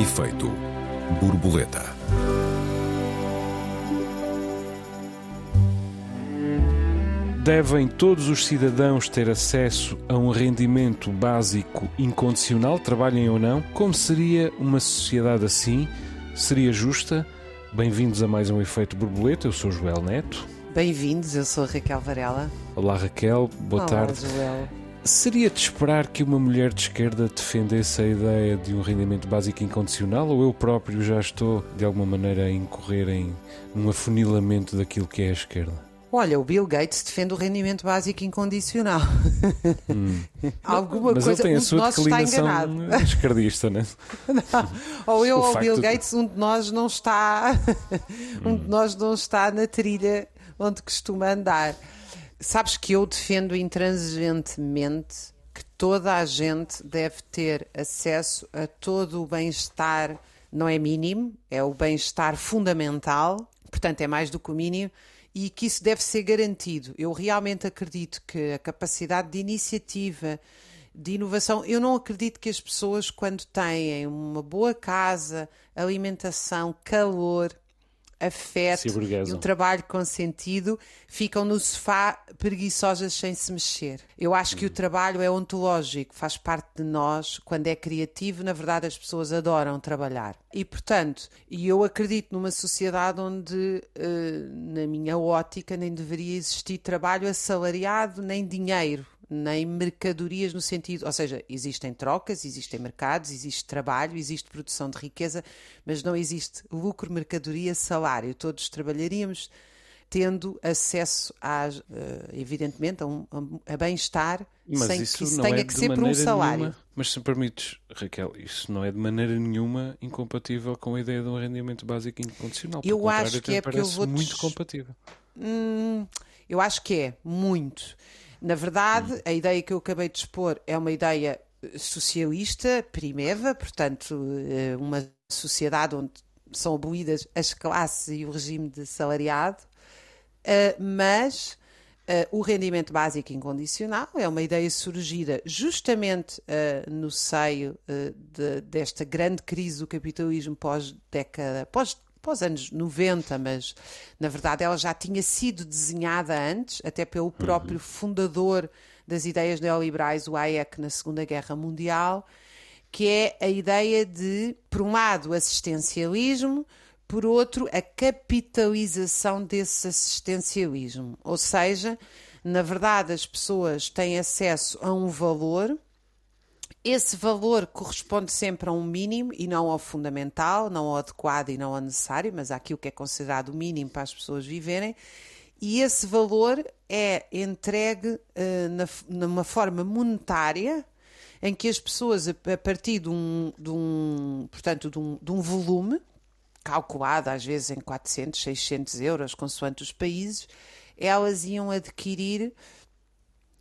Efeito borboleta. Devem todos os cidadãos ter acesso a um rendimento básico incondicional, trabalhem ou não? Como seria uma sociedade assim? Seria justa? Bem-vindos a mais um Efeito Borboleta. Eu sou Joel Neto. Bem-vindos, eu sou a Raquel Varela. Olá, Raquel. Boa Olá, tarde. Joel. Seria de esperar que uma mulher de esquerda defendesse a ideia de um rendimento básico incondicional ou eu próprio já estou, de alguma maneira, a incorrer em um afunilamento daquilo que é a esquerda? Olha, o Bill Gates defende o rendimento básico incondicional. Alguma Hum. Mas coisa, ele tem um a de sua nós está enganado. esquerdista, né? ou eu O ou o Bill de- Gates, um de nós não está, um Hum. de nós não está na trilha onde costuma andar. Sabes que eu defendo intransigentemente que toda a gente deve ter acesso a todo o bem-estar, não é mínimo, é o bem-estar fundamental, portanto é mais do que o mínimo, e que isso deve ser garantido. Eu realmente acredito que a capacidade de iniciativa, de inovação, eu não acredito que as pessoas, quando têm uma boa casa, alimentação, calor, afeto e um trabalho com sentido, ficam no sofá preguiçosas sem se mexer. Eu acho que o trabalho é ontológico, faz parte de nós. Quando é criativo, na verdade, as pessoas adoram trabalhar. E, portanto, eu acredito numa sociedade onde, eh, na minha ótica, nem deveria existir trabalho assalariado nem dinheiro. Nem mercadorias no sentido, ou seja, existem trocas, existem mercados, existe trabalho, existe produção de riqueza, mas não existe lucro, mercadoria, salário. Todos trabalharíamos tendo acesso, a, eh, evidentemente, a, um, a bem-estar Mas sem que isso tenha é que ser por um salário. nenhuma- mas se me permites, Raquel, isso não é de maneira nenhuma incompatível com a ideia de um rendimento básico incondicional. Eu acho que é porque eu vou-te- muito compatível. Hum, eu acho que é, muito. Na verdade, a ideia que eu acabei de expor é uma ideia eh, socialista, primeva, portanto, eh, uma sociedade onde são abolidas as classes e o regime de salariado, eh, mas o rendimento básico incondicional é uma ideia surgida justamente no seio de- desta grande crise do capitalismo pós-década, pós, pós anos 90, mas na verdade ela já tinha sido desenhada antes, até pelo próprio fundador das ideias neoliberais, o Hayek, na Segunda Guerra Mundial, que é a ideia de, por um lado, assistencialismo, por outro, a capitalização desse assistencialismo. Ou seja, na verdade, as pessoas têm acesso a um valor. Esse valor corresponde sempre a um mínimo e não ao fundamental, não ao adequado e não ao necessário, mas àquilo que é considerado o mínimo para as pessoas viverem. E esse valor é entregue eh, na, numa forma monetária, em que as pessoas, a, a partir de um, de um, portanto, de um, de um volume, calculado às vezes em 400, 600 euros, consoante os países, elas iam adquirir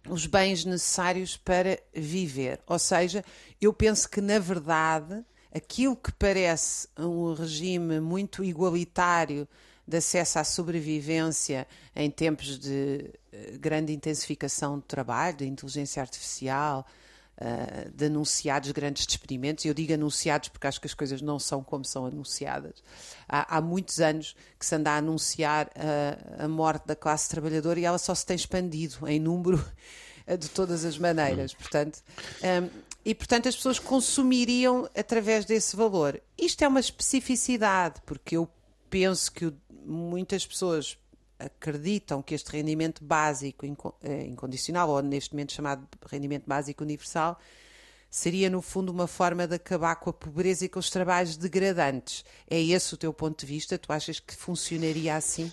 os bens necessários para viver. Ou seja, eu penso que, na verdade, aquilo que parece um regime muito igualitário de acesso à sobrevivência em tempos de eh, grande intensificação do trabalho, de inteligência artificial, eh, de anunciados grandes despedimentos. Eu digo anunciados porque acho que as coisas não são como são anunciadas. Há, há muitos anos que se anda a anunciar a, a morte da classe trabalhadora e ela só se tem expandido em número de todas as maneiras. Portanto, hum, e portanto as pessoas consumiriam através desse valor. Isto é uma especificidade, porque eu penso que muitas pessoas acreditam que este rendimento básico eh, incondicional, ou neste momento chamado rendimento básico universal, seria no fundo uma forma de acabar com a pobreza e com os trabalhos degradantes. É esse o teu ponto de vista? Tu achas que funcionaria assim?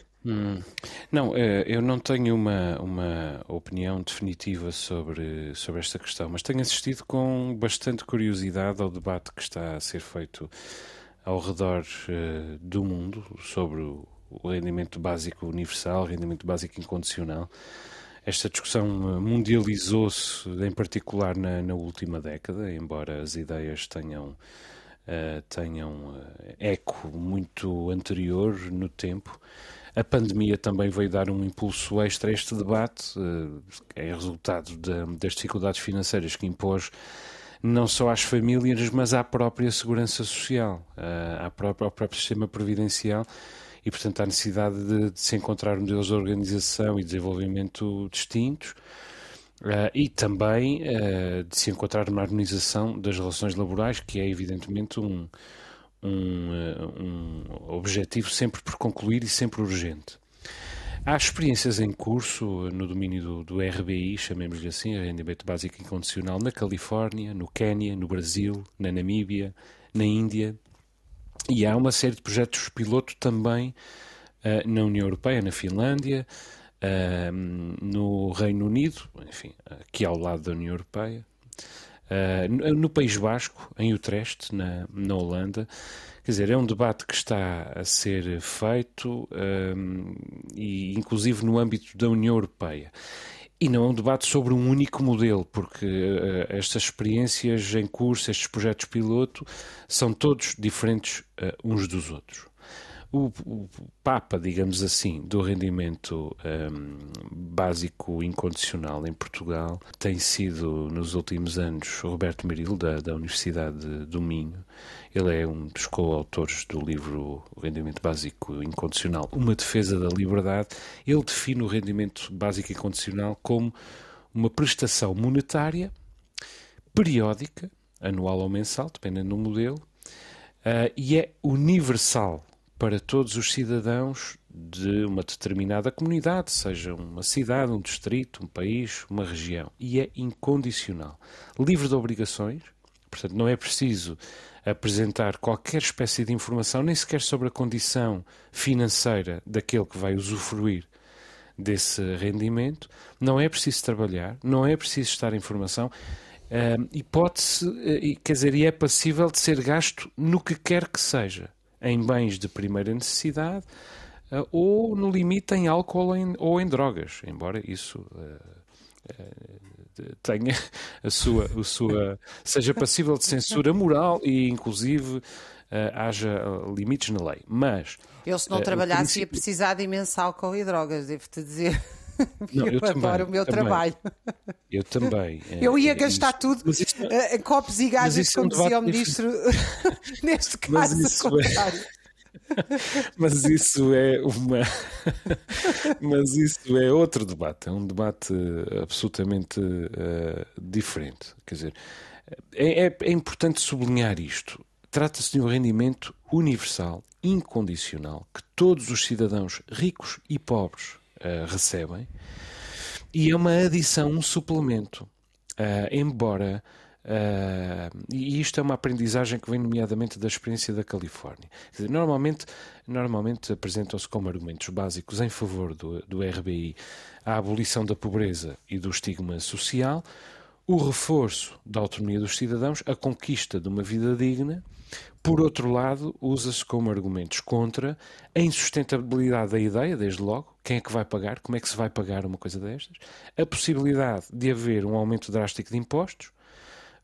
Não, eh, eu não tenho uma, uma opinião definitiva sobre, sobre esta questão, mas tenho assistido com bastante curiosidade ao debate que está a ser feito ao redor eh, do mundo sobre o, o rendimento básico universal, rendimento básico incondicional. Esta discussão eh, mundializou-se, em particular na, na última década, embora as ideias tenham, eh, tenham eh, eco muito anterior no tempo. A pandemia também veio dar um impulso extra a este debate, eh, é resultado da- das dificuldades financeiras que impôs não só às famílias, mas à própria segurança social, à própria, ao próprio sistema previdencial e, portanto, há necessidade de, de se encontrar modelos de organização e desenvolvimento distintos. Uh, e também uh, de se encontrar uma harmonização das relações laborais, que é evidentemente um, um, uh, um objetivo sempre por concluir e sempre urgente. Há experiências em curso no domínio do, do RBI, chamemos-lhe assim, rendimento básico incondicional, na Califórnia, no Quênia, no Brasil, na Namíbia, na Índia, e há uma série de projetos piloto também uh, na União Europeia, na Finlândia, uh, no Reino Unido, enfim, aqui ao lado da União Europeia, uh, no, País Basco, em Utrecht, na, na Holanda. Quer dizer, é um debate que está a ser feito, e inclusive no âmbito da União Europeia. E não é um debate sobre um único modelo, porque uh, estas experiências em curso, estes projetos piloto, são todos diferentes uh, uns dos outros. O, o, Papa, digamos assim, do rendimento um, básico incondicional em Portugal tem sido, nos últimos anos, Roberto Meril, da, da Universidade do Minho, ele é um dos coautores do livro O Rendimento Básico Incondicional, Uma Defesa da Liberdade. Ele define o rendimento básico incondicional como uma prestação monetária periódica, anual ou mensal, dependendo do modelo, uh, e é universal para todos os cidadãos de uma determinada comunidade, seja uma cidade, um distrito, um país, uma região, e é incondicional. Livre de obrigações, portanto, não é preciso apresentar qualquer espécie de informação, nem sequer sobre a condição financeira daquele que vai usufruir desse rendimento, não é preciso trabalhar, não é preciso estar em formação. Uh, e uh, quer dizer, e é passível de ser gasto no que quer que seja, em bens de primeira necessidade uh, ou, no limite, em álcool ou em, ou em drogas, embora isso tenha a sua, a sua seja passível de censura moral e inclusive uh, haja limites na lei. Mas eu se não uh, trabalhasse princípio... ia precisar de imenso álcool e drogas, devo-te dizer. Não, eu, eu também, adoro o meu também. trabalho. Eu também. Eu ia gastar isso, tudo em copos e gajas, como dizia o ministro, neste caso, contrário. É... Mas isso é uma. Mas isso é outro debate. É um debate absolutamente uh, diferente. Quer dizer, é, é, é importante sublinhar isto. Trata-se de um rendimento universal, incondicional, que todos os cidadãos ricos e pobres uh, recebem, e é uma adição, um suplemento. Uh, embora Uh, e isto é uma aprendizagem que vem nomeadamente da experiência da Califórnia. Dizer, normalmente, normalmente apresentam-se como argumentos básicos em favor do, do RBI a abolição da pobreza e do estigma social, o reforço da autonomia dos cidadãos, a conquista de uma vida digna. Por outro lado, usa-se como argumentos contra a insustentabilidade da ideia, desde logo, quem é que vai pagar, como é que se vai pagar uma coisa destas, a possibilidade de haver um aumento drástico de impostos,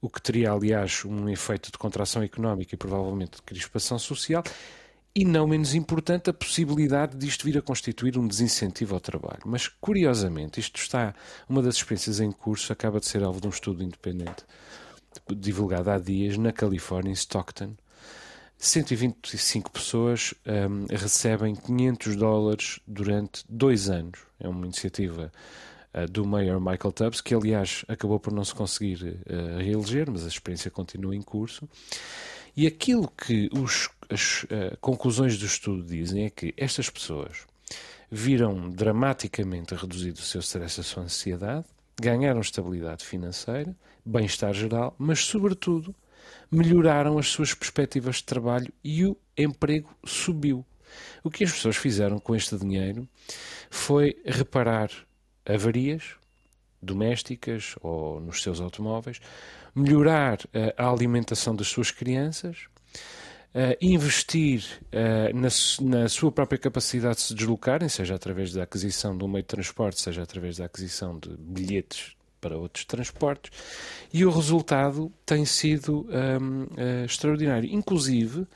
o que teria, aliás, um efeito de contração económica e provavelmente de crispação social, e não menos importante, a possibilidade disto vir a constituir um desincentivo ao trabalho. Mas, curiosamente, isto está, uma das experiências em curso acaba de ser alvo de um estudo independente divulgado há dias na Califórnia, em Stockton. 125 pessoas um, recebem 500 dólares durante dois anos. É uma iniciativa uh, do Mayor Michael Tubbs, que aliás acabou por não se conseguir uh, reeleger, mas a experiência continua em curso. E aquilo que os, as uh, conclusões do estudo dizem é que estas pessoas viram dramaticamente reduzido o seu stress, a sua ansiedade, ganharam estabilidade financeira, bem-estar geral, mas, sobretudo, melhoraram as suas perspectivas de trabalho e o emprego subiu. O que as pessoas fizeram com este dinheiro foi reparar avarias domésticas ou nos seus automóveis, melhorar uh, a alimentação das suas crianças, uh, investir uh, na, na, sua própria capacidade de se deslocarem, seja através da aquisição de um meio de transporte, seja através da aquisição de bilhetes para outros transportes, e o resultado tem sido um, extraordinário. Inclusive,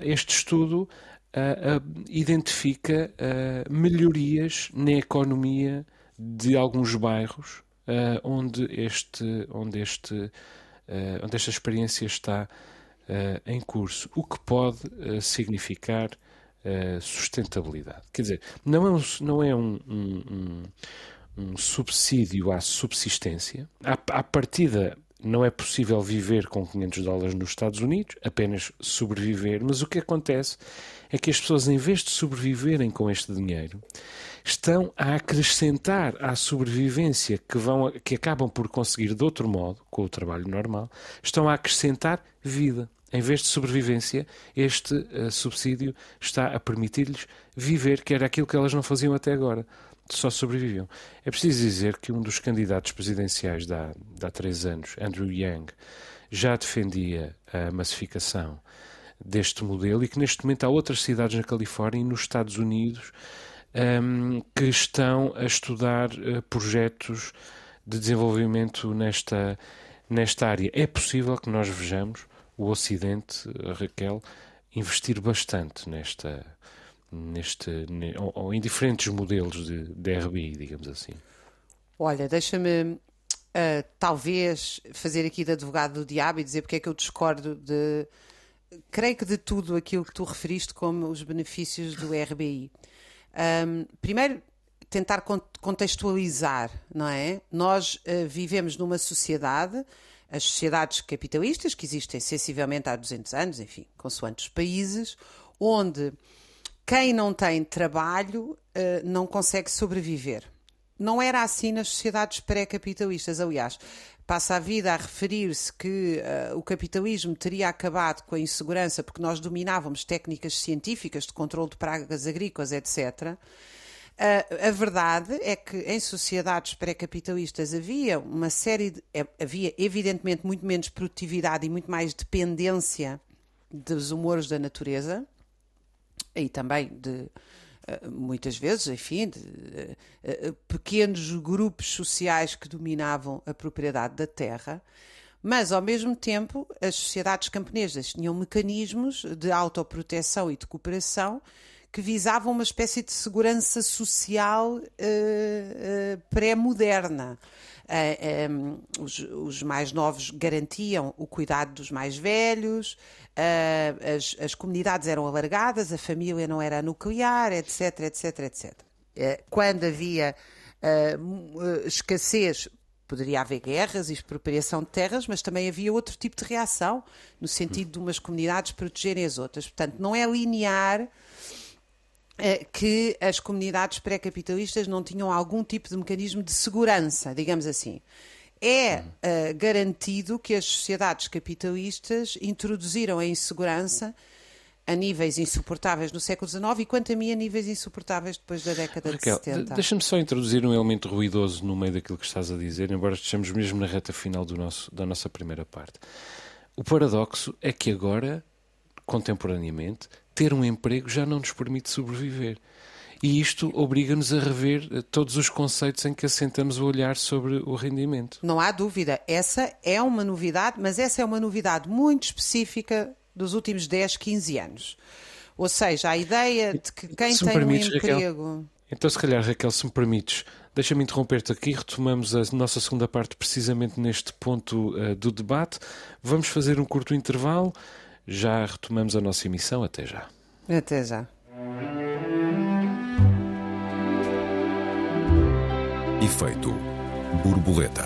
este estudo uh, uh, identifica uh, melhorias na economia de alguns bairros onde este, onde este onde esta experiência está em curso, o que pode significar sustentabilidade. Quer dizer, não é um, não é um, um, um subsídio à subsistência. À, à partida, não é possível viver com 500 dólares nos Estados Unidos, apenas sobreviver, mas o que acontece é que as pessoas, em vez de sobreviverem com este dinheiro, estão a acrescentar à sobrevivência que, vão, que acabam por conseguir de outro modo, com o trabalho normal, estão a acrescentar vida. Em vez de sobrevivência, este uh, subsídio está a permitir-lhes viver, que era aquilo que elas não faziam até agora só sobreviviam. É preciso dizer que um dos candidatos presidenciais de há, há três anos, Andrew Yang, já defendia a massificação deste modelo e que neste momento há outras cidades na Califórnia e nos Estados Unidos um, que estão a estudar uh, projetos de desenvolvimento nesta, nesta área. É possível que nós vejamos o Ocidente, Raquel, investir bastante nesta, neste, ou, ou, em diferentes modelos de, de RBI, digamos assim? Olha, deixa-me uh, talvez fazer aqui de advogado do diabo e dizer porque é que eu discordo de. Creio que de tudo aquilo que tu referiste como os benefícios do RBI. Um, primeiro, tentar contextualizar, não é? Nós uh, vivemos numa sociedade, as sociedades capitalistas, que existem sensivelmente há 200 anos, enfim, consoante os países, onde quem não tem trabalho uh, não consegue sobreviver. Não era assim nas sociedades pré-capitalistas, aliás. Passa a vida a referir-se que uh, o capitalismo teria acabado com a insegurança porque nós dominávamos técnicas científicas de controle de pragas agrícolas, etc. Uh, a verdade é que em sociedades pré-capitalistas havia uma série de. havia, evidentemente, muito menos produtividade e muito mais dependência dos humores da natureza e também de eh, muitas vezes, enfim, de, de, eh, de, pequenos grupos sociais que dominavam a propriedade da terra, mas ao mesmo tempo as sociedades camponesas tinham mecanismos de autoproteção e de cooperação que visavam uma espécie de segurança social uh, uh, pré-moderna. Uh, eh, um, os, os, mais novos garantiam o cuidado dos mais velhos, as, as, comunidades eram alargadas, a família não era nuclear, etc, etc, etc. quando havia escassez poderia haver guerras e expropriação de terras, mas também havia outro tipo de reação, no sentido de umas comunidades protegerem as outras. Portanto, não é linear que as comunidades pré-capitalistas não tinham algum tipo de mecanismo de segurança, digamos assim. É uh, garantido que as sociedades capitalistas introduziram a insegurança a níveis insuportáveis no século XIX e, quanto a mim, a níveis insuportáveis depois da década Raquel, de 70. Deixa-me só introduzir um elemento ruidoso no meio daquilo que estás a dizer, embora estejamos mesmo na reta final nosso, da nossa primeira parte. O paradoxo é que agora, contemporaneamente, ter um emprego já não nos permite sobreviver. E isto obriga-nos a rever eh, todos os conceitos em que assentamos o olhar sobre o rendimento. Não há dúvida, essa é uma novidade, mas essa é uma novidade muito específica dos últimos 10, 15 anos. Ou seja, a ideia de que quem tem permites, um emprego. Raquel, então, se calhar, Raquel, se me permites, deixa-me interromper-te aqui. Retomamos a nossa segunda parte precisamente neste ponto uh, do debate. Vamos fazer um curto intervalo. Já retomamos a nossa emissão. Até já. Até já. Efeito borboleta.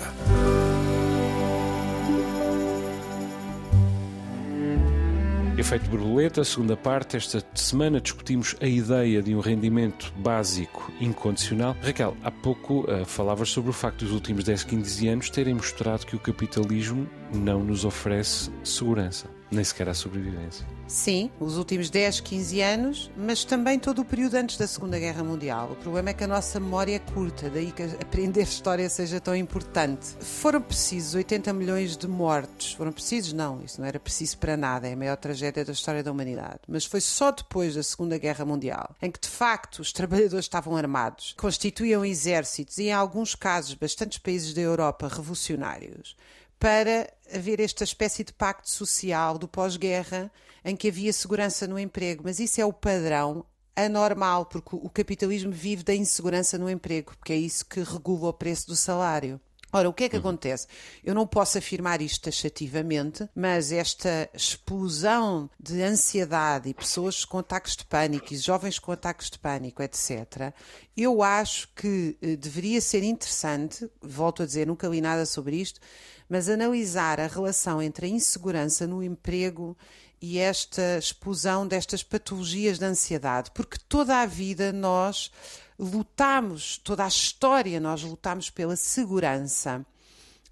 Efeito borboleta, segunda parte. Esta semana discutimos a ideia de um rendimento básico incondicional. Raquel, há pouco uh, falavas sobre o facto dos últimos 10, 15 anos terem mostrado que o capitalismo não nos oferece segurança nem sequer à sobrevivência. Sim, os últimos 10, 15 anos, mas também todo o período antes da Segunda Guerra Mundial. O problema é que a nossa memória é curta, daí que aprender história seja tão importante. Foram precisos 80 milhões de mortos. Foram precisos? Não, isso não era preciso para nada, é a maior tragédia da história da humanidade. Mas foi só depois da Segunda Guerra Mundial, em que de facto os trabalhadores estavam armados, constituíam exércitos e, em alguns casos, bastantes países da Europa revolucionários para haver esta espécie de pacto social do pós-guerra em que havia segurança no emprego. Mas isso é o padrão anormal, porque o capitalismo vive da insegurança no emprego, porque é isso que regula o preço do salário. Ora, o que é que uhum. acontece? Eu não posso afirmar isto taxativamente, mas esta explosão de ansiedade e pessoas com ataques de pânico e jovens com ataques de pânico, etc., eu acho que eh, deveria ser interessante, volto a dizer, nunca li nada sobre isto, mas analisar a relação entre a insegurança no emprego e esta explosão destas patologias de ansiedade, porque toda a vida nós lutamos, toda a história nós lutamos pela segurança.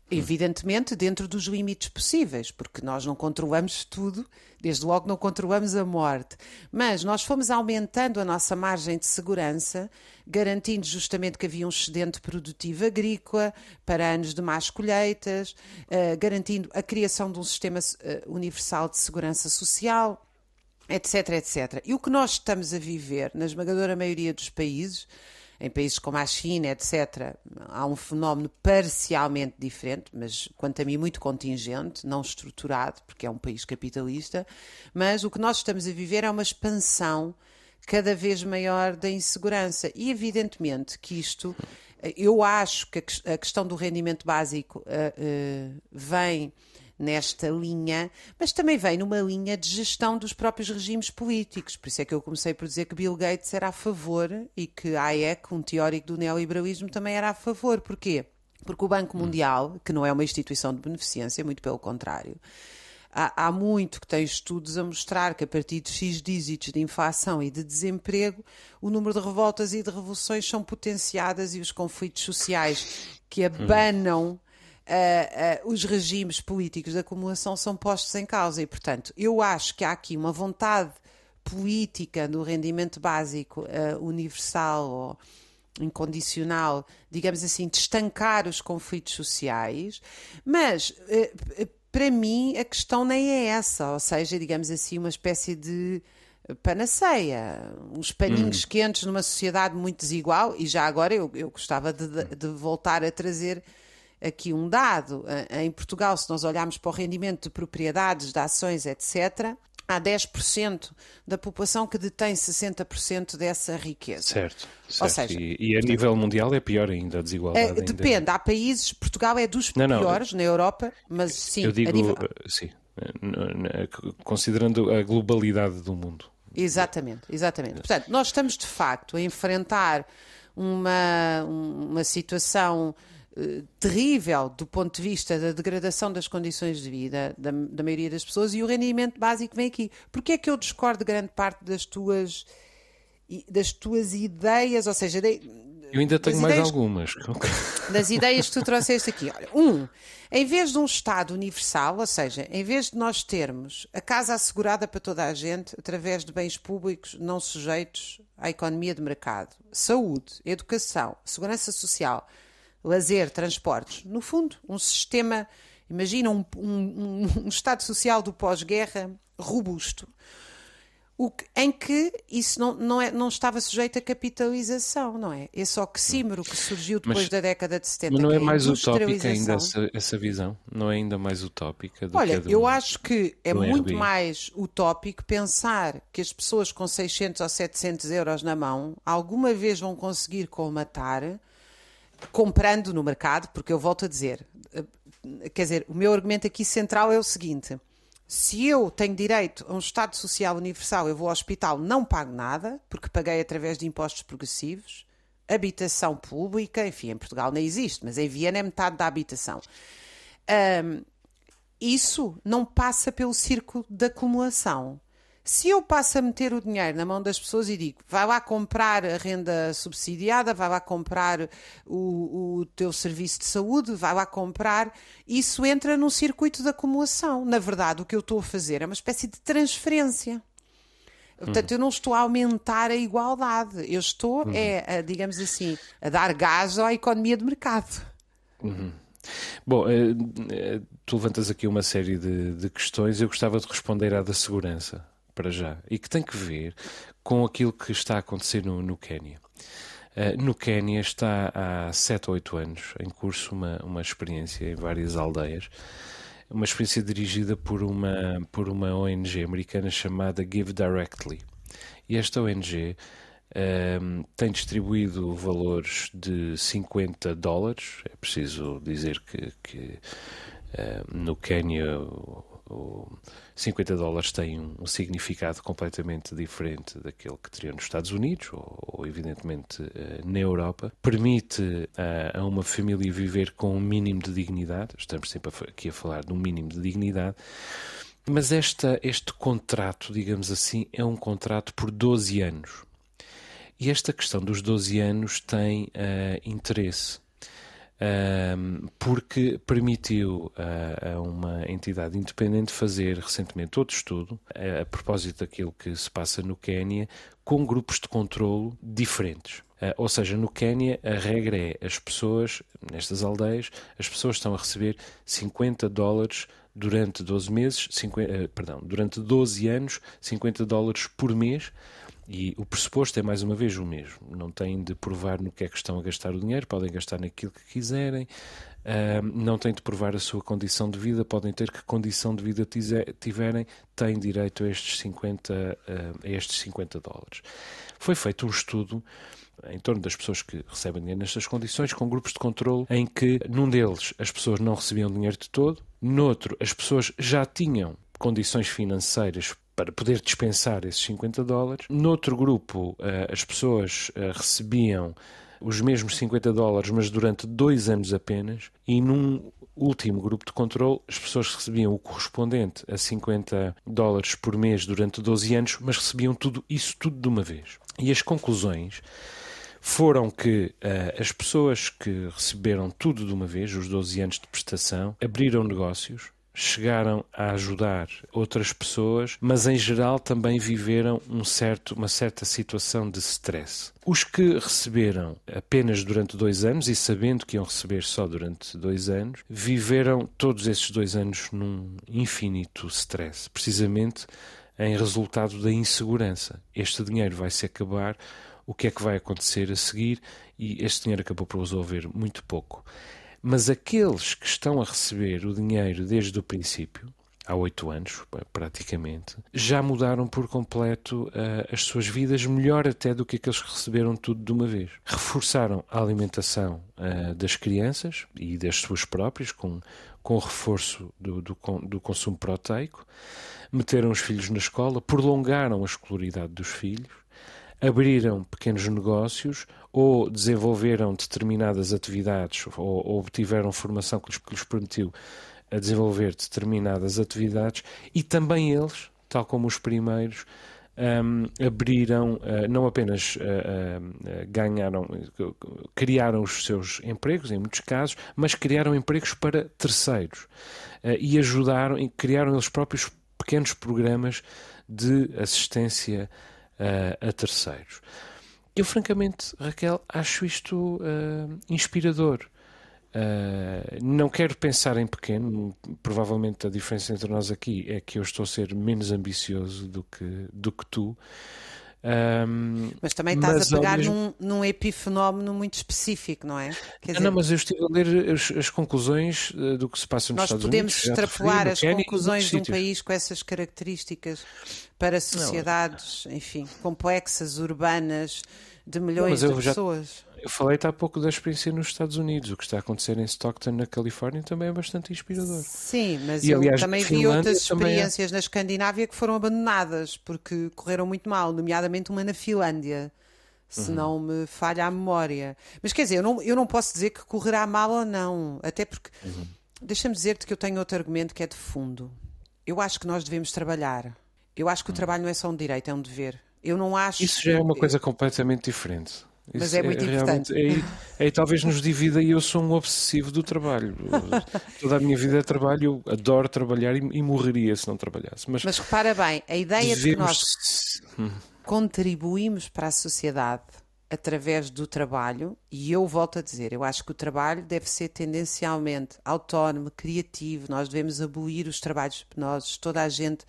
Evidentemente, dentro dos limites possíveis, porque nós não controlamos tudo, desde logo não controlamos a morte. Mas nós fomos aumentando a nossa margem de segurança, garantindo justamente que havia um excedente produtivo agrícola para anos de más colheitas, uh, garantindo a criação de um sistema uh, universal de segurança social etc, etc. E o que nós estamos a viver, na esmagadora maioria dos países, em países como a China, etc., há um fenómeno parcialmente diferente, mas quanto a mim muito contingente, não estruturado, porque é um país capitalista, mas o que nós estamos a viver é uma expansão cada vez maior da insegurança. E evidentemente que isto, eu acho que a questão do rendimento básico uh, uh, vem nesta linha, mas também vem numa linha de gestão dos próprios regimes políticos. Por isso é que eu comecei por dizer que Bill Gates era a favor e que Hayek, um teórico do neoliberalismo, também era a favor. Porquê? Porque o Banco Mundial, que não é uma instituição de beneficência, muito pelo contrário, há, muito que tem estudos a mostrar que a partir de X dígitos de inflação e de desemprego, o número de revoltas e de revoluções são potenciadas e os conflitos sociais que abanam uh, uh, os regimes políticos de acumulação são postos em causa. E, portanto, eu acho que há aqui uma vontade política do rendimento básico uh, universal ou incondicional, digamos assim, de estancar os conflitos sociais, mas para mim a questão nem é essa, ou seja, digamos assim, uma espécie de panaceia, uns paninhos hum. quentes numa sociedade muito desigual, e já agora eu, eu gostava de, de voltar a trazer aqui um dado. Em Portugal, se nós olharmos para o rendimento de propriedades, de ações, etc., há 10% da população que detém 60% dessa riqueza. Certo. certo. Ou seja, e, e a nível mundial é pior ainda a desigualdade. É, depende, há países, Portugal é dos não, piores não, na Europa, mas sim. Eu digo, nível... Eh, sim, considerando a globalidade do mundo. Exatamente, exatamente. Portanto, nós estamos de facto a enfrentar uma, uma situação eh, terrível do ponto de vista da degradação das condições de vida da, da, maioria das pessoas e o rendimento básico vem aqui. Porquê é que eu discordo de grande parte das tuas das tuas ideias, ou seja, de, eu ainda tenho mais ideias, algumas. Das ideias que tu trouxeste aqui. Olha, um, em vez de um Estado universal, ou seja, em vez de nós termos a casa assegurada para toda a gente através de bens públicos não sujeitos à economia de mercado, saúde, educação, segurança social, lazer, transportes. No fundo, um sistema, imagina um, um, um Estado social do pós-guerra robusto, que, em que isso não, não, é, não estava sujeito a capitalização, não é? Esse oxímero que surgiu depois mas, da década de 70. Mas não é, é mais utópica ainda essa, essa, visão? Não é ainda mais utópica do Olha, que eu acho que é muito mais utópico pensar que as pessoas com 600 ou 700 euros na mão alguma vez vão conseguir colmatar comprando no mercado, porque eu volto a dizer, eh, quer dizer, o meu argumento aqui central é o seguinte: se eu tenho direito a um Estado Social Universal, eu vou ao hospital, não pago nada, porque paguei através de impostos progressivos, habitação pública, enfim, em Portugal nem existe, mas em Viena é metade da habitação. Um, isso não passa pelo círculo de acumulação. Se eu passo a meter o dinheiro na mão das pessoas e digo, vai lá comprar a renda subsidiada, vai lá comprar o, o teu serviço de saúde, vai lá comprar, isso entra num circuito de acumulação. Na verdade, o que eu estou a fazer é uma espécie de transferência. Portanto, eu não estou a aumentar a igualdade, eu estou, uhum. é, a, digamos assim, a dar gás à economia de mercado. Uhum. Bom, eh, eh, tu levantas aqui uma série de, de questões, eu gostava de responder à da segurança para já, e que tem que ver com aquilo que está a acontecer no, no Quénia. Uh, no Quénia está há 7 ou 8 anos em curso uma, uma experiência em várias aldeias, uma experiência dirigida por uma, por uma ONG americana chamada Give Directly. E esta ONG um, tem distribuído valores de 50 dólares. É preciso dizer que, que um, no Quênia o 50 dólares tem um, significado completamente diferente daquele que teria nos Estados Unidos ou, ou evidentemente, uh, na Europa. Permite uh, a uma família viver com um mínimo de dignidade. Estamos sempre aqui a falar de um mínimo de dignidade. Mas esta, este contrato, digamos assim, é um contrato por 12 anos. E esta questão dos 12 anos tem uh, interesse porque permitiu a uma entidade independente fazer recentemente outro estudo a propósito daquilo que se passa no Quênia com grupos de controlo diferentes. Uh, ou seja, no Quênia a regra é as pessoas, nestas aldeias, as pessoas estão a receber 50 dólares durante 12 meses, 50, uh, perdão, durante 12 anos, 50 dólares por mês, e o pressuposto é mais uma vez o mesmo. Não têm de provar no que é que estão a gastar o dinheiro, podem gastar naquilo que quiserem, uh, não têm de provar a sua condição de vida, podem ter que condição de vida tiverem, têm direito a estes 50, uh, a estes 50 dólares. Foi feito um estudo em torno das pessoas que recebem dinheiro nestas condições, com grupos de controle em que num deles as pessoas não recebiam dinheiro de todo, noutro as pessoas já tinham condições financeiras para poder dispensar esses 50 dólares. Noutro grupo, eh, as pessoas eh, recebiam os mesmos 50 dólares, mas durante dois anos apenas, e num último grupo de controle, as pessoas recebiam o correspondente a 50 dólares por mês durante 12 anos, mas recebiam tudo isso tudo de uma vez. E as conclusões foram que uh, as pessoas que receberam tudo de uma vez, os 12 anos de prestação, abriram negócios, chegaram a ajudar outras pessoas, mas em geral também viveram um certo, uma certa situação de stress. Os que receberam apenas durante dois anos e sabendo que iam receber só durante dois anos, viveram todos esses dois anos num infinito stress, precisamente em resultado da insegurança. Este dinheiro vai se acabar, o que é que vai acontecer a seguir? E este dinheiro acabou por resolver muito pouco. Mas aqueles que estão a receber o dinheiro desde o princípio, há oito anos, praticamente, já mudaram por completo uh, as suas vidas, melhor até do que aqueles que receberam tudo de uma vez. Reforçaram a alimentação uh, das crianças e das suas próprias, com, com reforço do, do, do consumo proteico, meteram os filhos na escola, prolongaram a escolaridade dos filhos, abriram pequenos negócios ou desenvolveram determinadas atividades ou, ou obtiveram formação que lhes, que lhes permitiu a desenvolver determinadas atividades e também eles, tal como os primeiros, um, abriram, uh, não apenas uh, uh, ganharam, criaram os seus empregos, em muitos casos, mas criaram empregos para terceiros e ajudaram, e criaram eles próprios pequenos programas de assistência a terceiros. Eu, francamente, Raquel, acho isto uh, inspirador. Uh, não quero pensar em pequeno, provavelmente a diferença entre nós aqui é que eu estou a ser menos ambicioso do que, do que tu. Um, mas também estás mas a pegar mesmo... num, num, epifenómeno muito específico, não é? Quer não, dizer... não, mas eu estive a ler as, as conclusões uh, do que se passa nos Nós Estados Unidos. Nós podemos extrapolar as conclusões de um sítios. país com essas características para sociedades, não. enfim, complexas, urbanas, de milhões não, de pessoas. Eu falei há pouco da experiência nos Estados Unidos. O que está a acontecer em Stockton, na Califórnia, também é bastante inspirador. Sim, mas e, eu aliás, também vi outras é- experiências é... na Escandinávia que foram abandonadas porque correram muito mal, nomeadamente uma na Finlândia. Se uhum. não me falha a memória. Mas quer dizer, eu não, eu não posso dizer que correrá mal ou não. Até porque, uhum. deixa-me dizer-te que eu tenho outro argumento que é de fundo. Eu acho que nós devemos trabalhar. Eu acho que o uhum. trabalho não é só um direito, é um dever. Eu não acho. Isso já é uma coisa completamente diferente. Mas Isso é muito é, importante. Aí, aí talvez nos divida e eu sou um obsessivo do trabalho. Toda a minha vida é trabalho, eu adoro trabalhar e, e morreria se não trabalhasse. Mas, Mas repara bem, a ideia devemos... de que nós hum. contribuímos para a sociedade através do trabalho, e eu volto a dizer, eu acho que o trabalho deve ser tendencialmente autónomo, criativo, nós devemos abolir os trabalhos penosos, toda a gente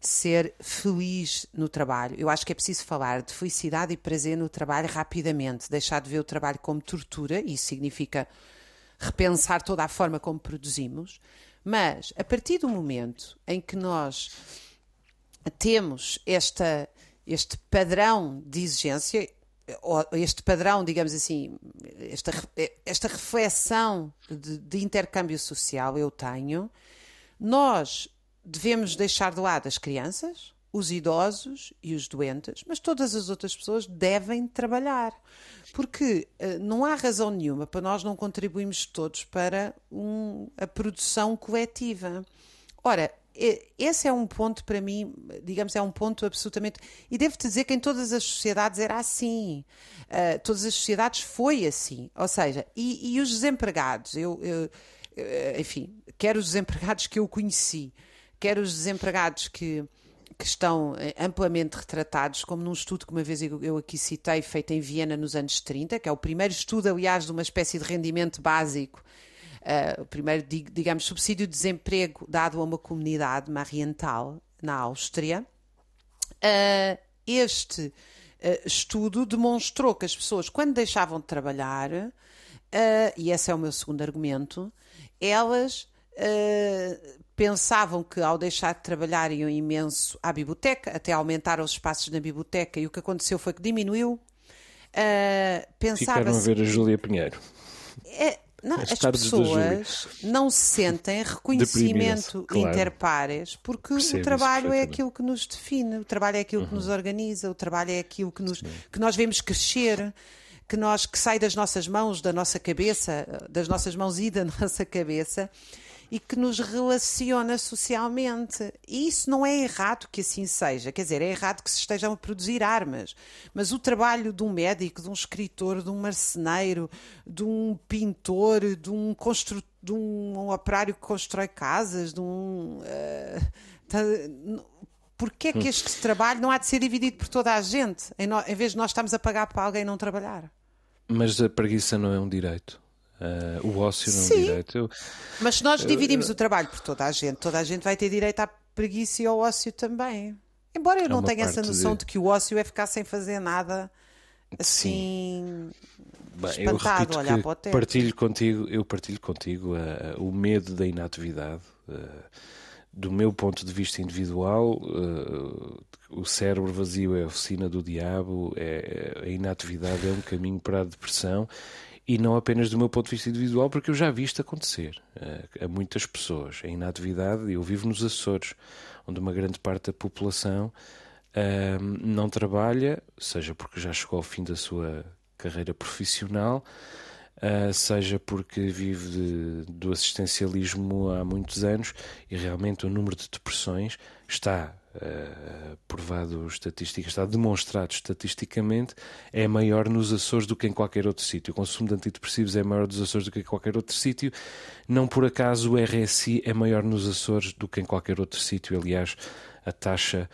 ser feliz no trabalho. Eu acho que é preciso falar de felicidade e prazer no trabalho rapidamente, deixar de ver o trabalho como tortura, isso significa repensar toda a forma como produzimos, mas a partir do momento em que nós temos esta, este padrão de exigência, este padrão, digamos assim, esta, esta reflexão de, de intercâmbio social eu tenho, nós devemos deixar de lado as crianças, os idosos e os doentes, mas todas as outras pessoas devem trabalhar. Porque uh, não há razão nenhuma para nós não contribuirmos todos para um, a produção coletiva. Ora, esse é um ponto para mim, digamos, é um ponto absolutamente. E devo-te dizer que em todas as sociedades era assim. Uh, todas as sociedades foi assim. Ou seja, e, e os desempregados, eu, eu, enfim, quer os desempregados que eu conheci, quer os desempregados que, que estão eh, amplamente retratados, como num estudo que uma vez eu aqui citei, feito em Viena nos anos 30, que é o primeiro estudo, aliás, de uma espécie de rendimento básico uh, o primeiro, digamos, subsídio de desemprego dado a uma comunidade mariental na Áustria. Uh, este uh, estudo demonstrou que as pessoas, quando deixavam de trabalhar, e esse é o meu segundo argumento, elas pensavam que ao deixar de trabalhar iam imenso à biblioteca, até aumentaram os espaços na biblioteca, e o que aconteceu foi que diminuiu. Uh, Ficaram a ver a Júlia Pinheiro. É, não, as, as pessoas não sentem reconhecimento claro. interpares porque Percebo o trabalho é aquilo que nos define, o trabalho é aquilo uhum. que nos organiza, o trabalho é aquilo que, nos, que nós vemos crescer, que, nós, que sai das nossas mãos, da nossa cabeça, das nossas mãos e da nossa cabeça e que nos relaciona socialmente. E isso não é errado que assim seja. Quer dizer, é errado que se estejam a produzir armas. Mas o trabalho de um médico, de um escritor, de um marceneiro, de um pintor, de um construtor, de um operário que constrói casas, de um. Uh, Porquê é que hum. este trabalho não há de ser dividido por toda a gente, em, no, em vez de nós estarmos a pagar para alguém não trabalhar? Mas a preguiça não é um direito. Uh, o ócio não Sim, direito. Eu, mas se nós dividimos eu, o trabalho por toda a gente, toda a gente vai ter direito à preguiça e ao ócio também. Embora eu é não tenha essa noção de... de... que o ócio é ficar sem fazer nada assim Bem, espantado, eu olhar para o tempo. Partilho contigo, eu partilho contigo uh, o medo da inatividade. Uh, do meu ponto de vista individual, o cérebro vazio é a oficina do diabo, é, a inatividade é um caminho para a depressão e não apenas do meu ponto de vista individual, porque eu já vi isto acontecer uh, a muitas pessoas. A inatividade, eu vivo nos Açores, onde uma grande parte da população uh, não trabalha, seja porque já chegou ao fim da sua carreira profissional, uh, seja porque vive de, do assistencialismo há muitos anos e realmente o número de depressões está uh, provado estatística, está demonstrado estatisticamente, é maior nos Açores do que em qualquer outro sítio. O consumo de antidepressivos é maior nos Açores do que em qualquer outro sítio. Não por acaso o RSI é maior nos Açores do que em qualquer outro sítio. Aliás, a taxa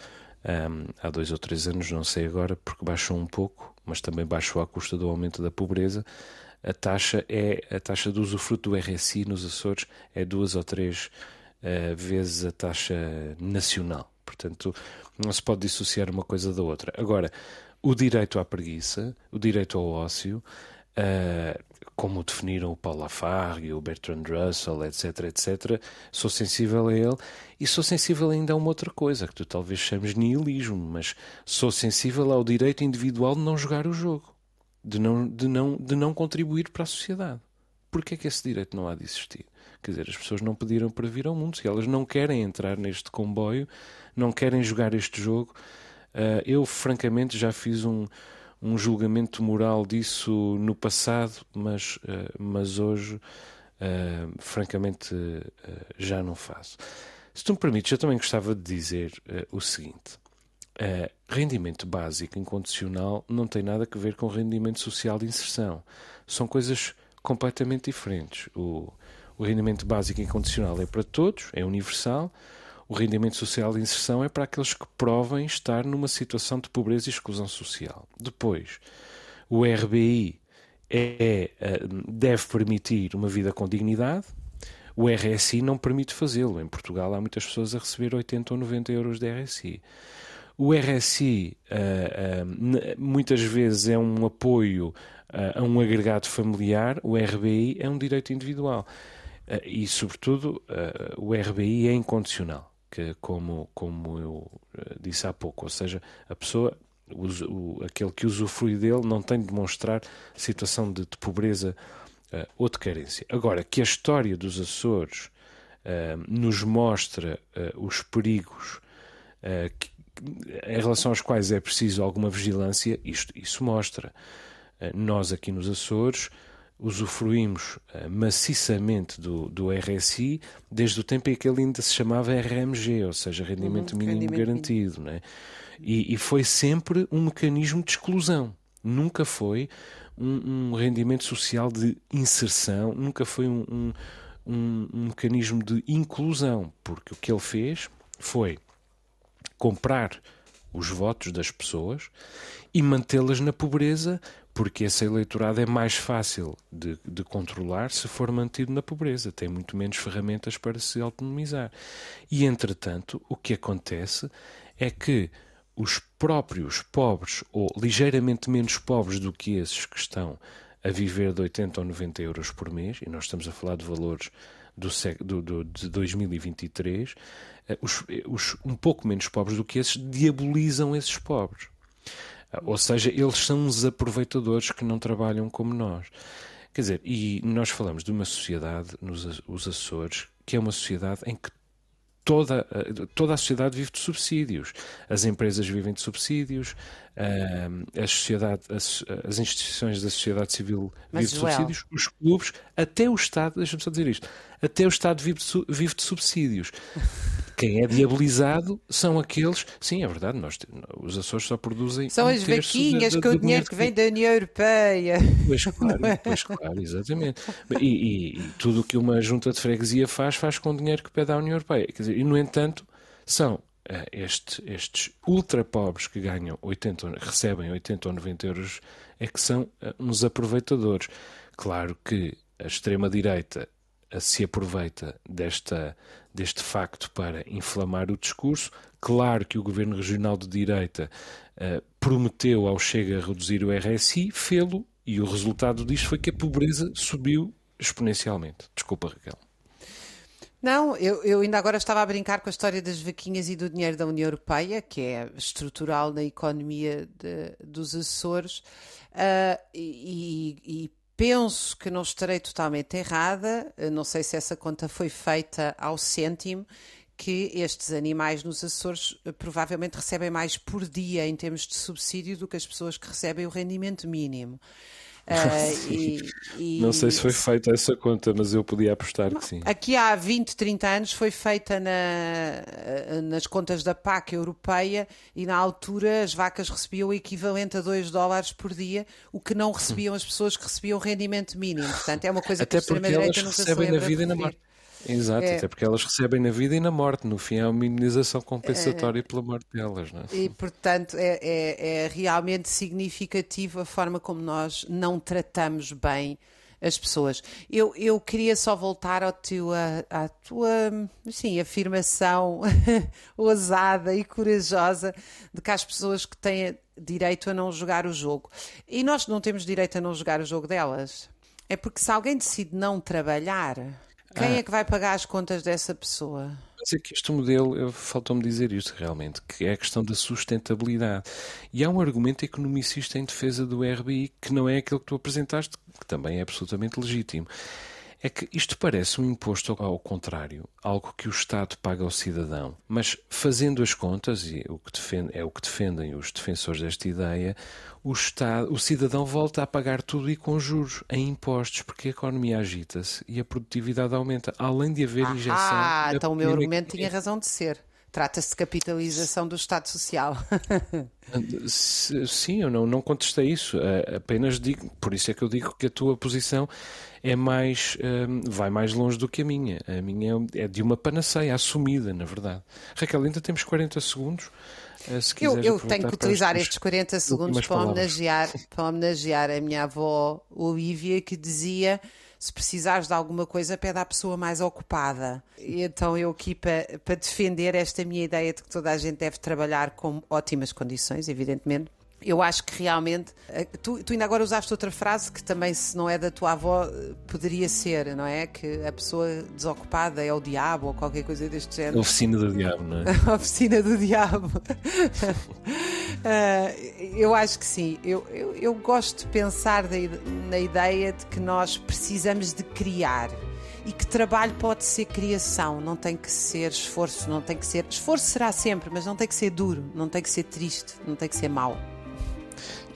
um, há dois ou três anos, não sei agora, porque baixou um pouco, mas também baixou à custa do aumento da pobreza. A taxa é a taxa do usufruto do RSI nos Açores é duas ou três uh, vezes a taxa nacional. Portanto, não se pode dissociar uma coisa da outra. Agora, o direito à preguiça, o direito ao ócio, uh, como definiram o Paulo Lafargue, o Bertrand Russell, etc, etc, sou sensível a ele e sou sensível ainda a uma outra coisa, que tu talvez chames nihilismo, mas sou sensível ao direito individual de não jogar o jogo, de não, de não, de não contribuir para a sociedade. Porquê é que esse direito não há de existir? Quer dizer, as pessoas não pediram para vir ao mundo. Se elas não querem entrar neste comboio, não querem jogar este jogo, uh, eu francamente já fiz um, um julgamento moral disso no passado, mas, uh, mas hoje, uh, francamente, já não faço. Se tu me permites, eu também gostava de dizer o seguinte. rendimento básico incondicional não tem nada a ver com rendimento social de inserção. São coisas completamente diferentes. O, o rendimento básico incondicional é para todos, é universal. O rendimento social de inserção é para aqueles que provem estar numa situação de pobreza e exclusão social. Depois, o RBI é, é, deve permitir uma vida com dignidade. O RSI não permite fazê-lo. Em Portugal há muitas pessoas a receber 80 ou 90 euros de RSI. O RSI uh, uh, muitas vezes é um apoio a um agregado familiar, o RBI é um direito individual. Eh, e, sobretudo, eh, o RBI é incondicional, que, como, como eu eh, disse há pouco, ou seja, a pessoa o, o, aquele que usufrui dele não tem de demonstrar situação de, de pobreza uh, ou de carência. Agora, que a história dos Açores uh, nos mostra uh, os perigos que, em relação aos quais é preciso alguma vigilância, isto, isso mostra. nós aqui nos Açores usufruímos maciçamente do, do RSI desde o tempo em que ele ainda se chamava RMG, ou seja, Rendimento uhum, Mínimo rendimento Garantido. Mínimo. Né? E, e, foi sempre um mecanismo de exclusão. Nunca foi um, um rendimento social de inserção, nunca foi um, um, um, um mecanismo de inclusão, porque o que ele fez foi comprar os votos das pessoas e mantê-las na pobreza, porque esse eleitorado é mais fácil de, de, controlar se for mantido na pobreza, tem muito menos ferramentas para se autonomizar. E, entretanto, o que acontece é que os próprios pobres, ou ligeiramente menos pobres do que esses que estão a viver de 80 ou 90 euros por mês, e nós estamos a falar de valores do, do, do de 2023, eh, os, eh, os um pouco menos pobres do que esses diabolizam esses pobres. Eh, ou seja, eles são os aproveitadores que não trabalham como nós. Quer dizer, e nós falamos de uma sociedade, nos os Açores, que é uma sociedade em que toda, toda a sociedade vive de subsídios. As empresas vivem de subsídios, a sociedade, as, as, instituições da sociedade civil vivem de subsídios, os clubes, até o Estado, deixa-me só dizer isto, até o Estado vive de, vive de subsídios. Quem é diabolizado são aqueles. Sim, é verdade, nós, os Açores só produzem. São um as vaquinhas com o dinheiro que vem da União Europeia. Pois claro, pois claro, exatamente. E, e, e tudo o que uma junta de freguesia faz, faz com o dinheiro que pede à União Europeia. Quer dizer, e, no entanto, são uh, este, estes ultra pobres que ganham 80, recebem 80 ou 90 euros, é que são uh, uns aproveitadores. Claro que a extrema-direita se aproveita desta, deste facto para inflamar o discurso. Claro que o governo regional de direita uh, prometeu ao Chega reduzir o RSI, fê-lo, e o resultado disto foi que a pobreza subiu exponencialmente. Desculpa, Raquel. Não, eu, eu, ainda agora estava a brincar com a história das vaquinhas e do dinheiro da União Europeia, que é estrutural na economia de, dos Açores, uh, e, e, penso que não estarei totalmente errada, não sei se essa conta foi feita ao cêntimo, que estes animais nos Açores eh, provavelmente recebem mais por dia em termos de subsídio do que as pessoas que recebem o rendimento mínimo. Uh, e, e... Não sei se foi feita essa conta, mas eu podia apostar que sim. Aqui há 20, 30 anos foi feita na, eh, nas contas da PAC europeia e na altura as vacas recebiam o equivalente a 2 dólares por dia, o que não recebiam as pessoas que recebiam rendimento mínimo. Portanto, é uma coisa Até que a extrema-direita nunca se lembra na vida e na morte. Exato, é. até porque elas recebem na vida e na morte. No fim, é uma imunização compensatória é. pela morte delas. Não é? E, portanto, é, é, é realmente significativo a forma como nós não tratamos bem as pessoas. Eu, eu queria só voltar ao teu, à, tua sim, afirmação ousada e corajosa de que há as pessoas que têm direito a não jogar o jogo. E nós não temos direito a não jogar o jogo delas. É porque se alguém decide não trabalhar quem ah. é que vai pagar as contas dessa pessoa? Mas é que este modelo, faltou-me dizer isto realmente, que é a questão da sustentabilidade. E há um argumento economicista em defesa do RBI que não é aquele que tu apresentaste, que também é absolutamente legítimo é que isto parece um imposto ao contrário, algo que o Estado paga ao cidadão. Mas fazendo as contas, e o que defende, é o que defendem os defensores desta ideia, o, Estado, o cidadão volta a pagar tudo e com juros, em impostos, porque a economia agita-se e a produtividade aumenta, além de haver injeção. Ah, então o meu argumento tinha razão de ser. Trata-se de capitalização do Estado Social. Sim, eu não, não contestei isso. Apenas digo, por isso é que eu digo que a tua posição é mais, um, vai mais longe do que a minha. A minha é de uma panaceia assumida, na verdade. Raquel, ainda temos 40 segundos. Eh, eu, eu tenho que utilizar estes 40 segundos para homenagear, para homenagear a minha avó Olivia, que dizia se precisares de alguma coisa, pede à pessoa mais ocupada. E então eu aqui para, para defender esta minha ideia de que toda a gente deve trabalhar com ótimas condições, evidentemente, eu acho que realmente. Eh, tu, tu, ainda agora usaste outra frase que também, se não é da tua avó, poderia ser, não é? Que a pessoa desocupada é o diabo ou qualquer coisa deste género. Oficina do diabo, não é? A oficina do diabo. Uh, eu acho que sim. Eu, eu, eu gosto de pensar de, na ideia de que nós precisamos de criar e que trabalho pode ser criação, não tem que ser esforço, não tem que ser. Esforço será sempre, mas não tem que ser duro, não tem que ser triste, não tem que ser mau.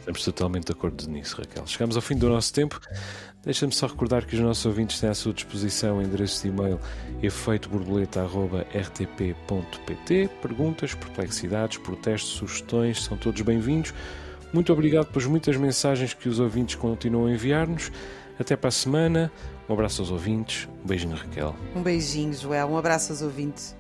Estamos totalmente de acordo nisso, Raquel. Chegamos ao fim do nosso tempo. Deixa-me só recordar que os nossos ouvintes têm à sua disposição endereço de e-mail efeitoborboleta.rtp.pt. Perguntas, perplexidades, protestos, sugestões, são todos bem-vindos. Muito obrigado pelas muitas mensagens que os ouvintes continuam a enviar-nos. Até para a semana. Um abraço aos ouvintes. Um beijinho, Raquel. Um beijinho, Joel. Um abraço aos ouvintes.